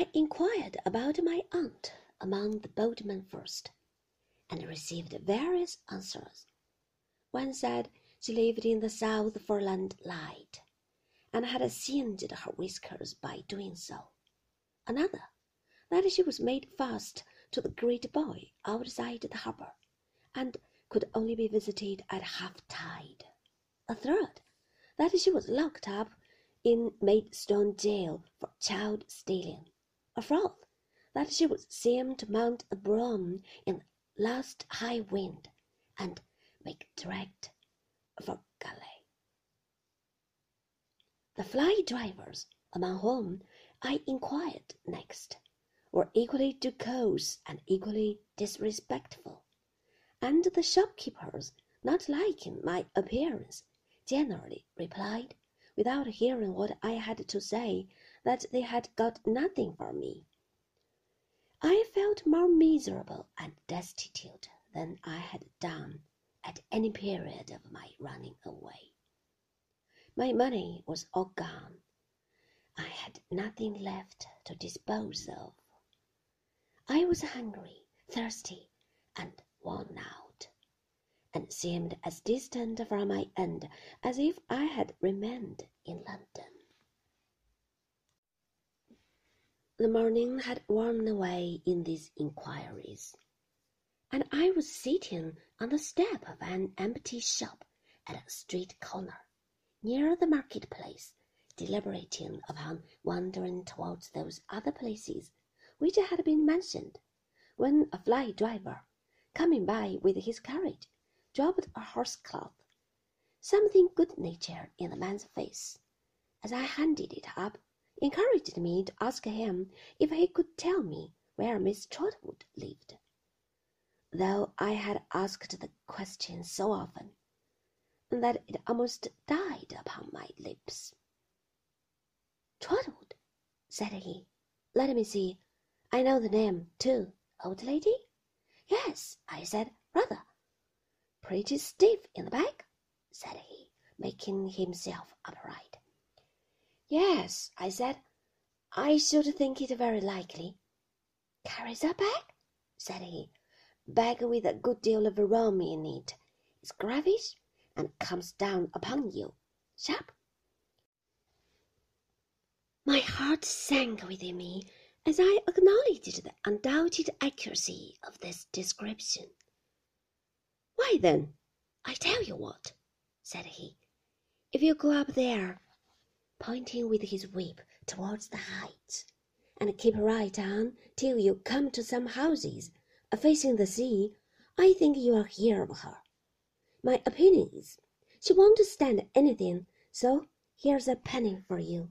I inquired about my aunt among the boatmen first, and received various answers. One said she lived in the South Foreland Light, and had singed her whiskers by doing so. Another, that she was made fast to the great buoy outside the harbour, and could only be visited at half tide. A third, that she was locked up in Maidstone jail for child stealing. A fourth, that she would seem to mount a broom in last high wind, and make direct for Calais. The fly drivers, among whom I inquired next, were equally jocose and equally disrespectful, and the shopkeepers, not liking my appearance, generally replied, without hearing what I had to say, that they had got nothing for me. I felt more miserable and destitute than I had done at any period of my running away. My money was all gone. I had nothing left to dispose of. I was hungry, thirsty, and worn out, and seemed as distant from my end as if I had remained in London. The morning had worn away in these inquiries, and I was sitting on the step of an empty shop at a street corner, near the market place, deliberating upon wandering towards those other places which had been mentioned, when a fly driver, coming by with his carriage, dropped a horse cloth. something good-natured in the man's face, as I handed it up encouraged me to ask him if he could tell me where Miss Trotwood lived, though I had asked the question so often that it almost died upon my lips. Trotwood, said he, let me see. I know the name, too. Old lady? Yes, I said, rather. Pretty stiff in the back, said he, making himself upright. Yes, I said, I should think it very likely. Carries a bag? said he. Bag with a good deal of rum in it. It's gravish and comes down upon you. Sharp. My heart sank within me as I acknowledged the undoubted accuracy of this description. Why then, I tell you what, said he, if you go up there pointing with his whip towards the heights, and keep right on till you come to some houses facing the sea, I think you'll hear of her. My opinion is, she won't stand anything, so here's a penny for you.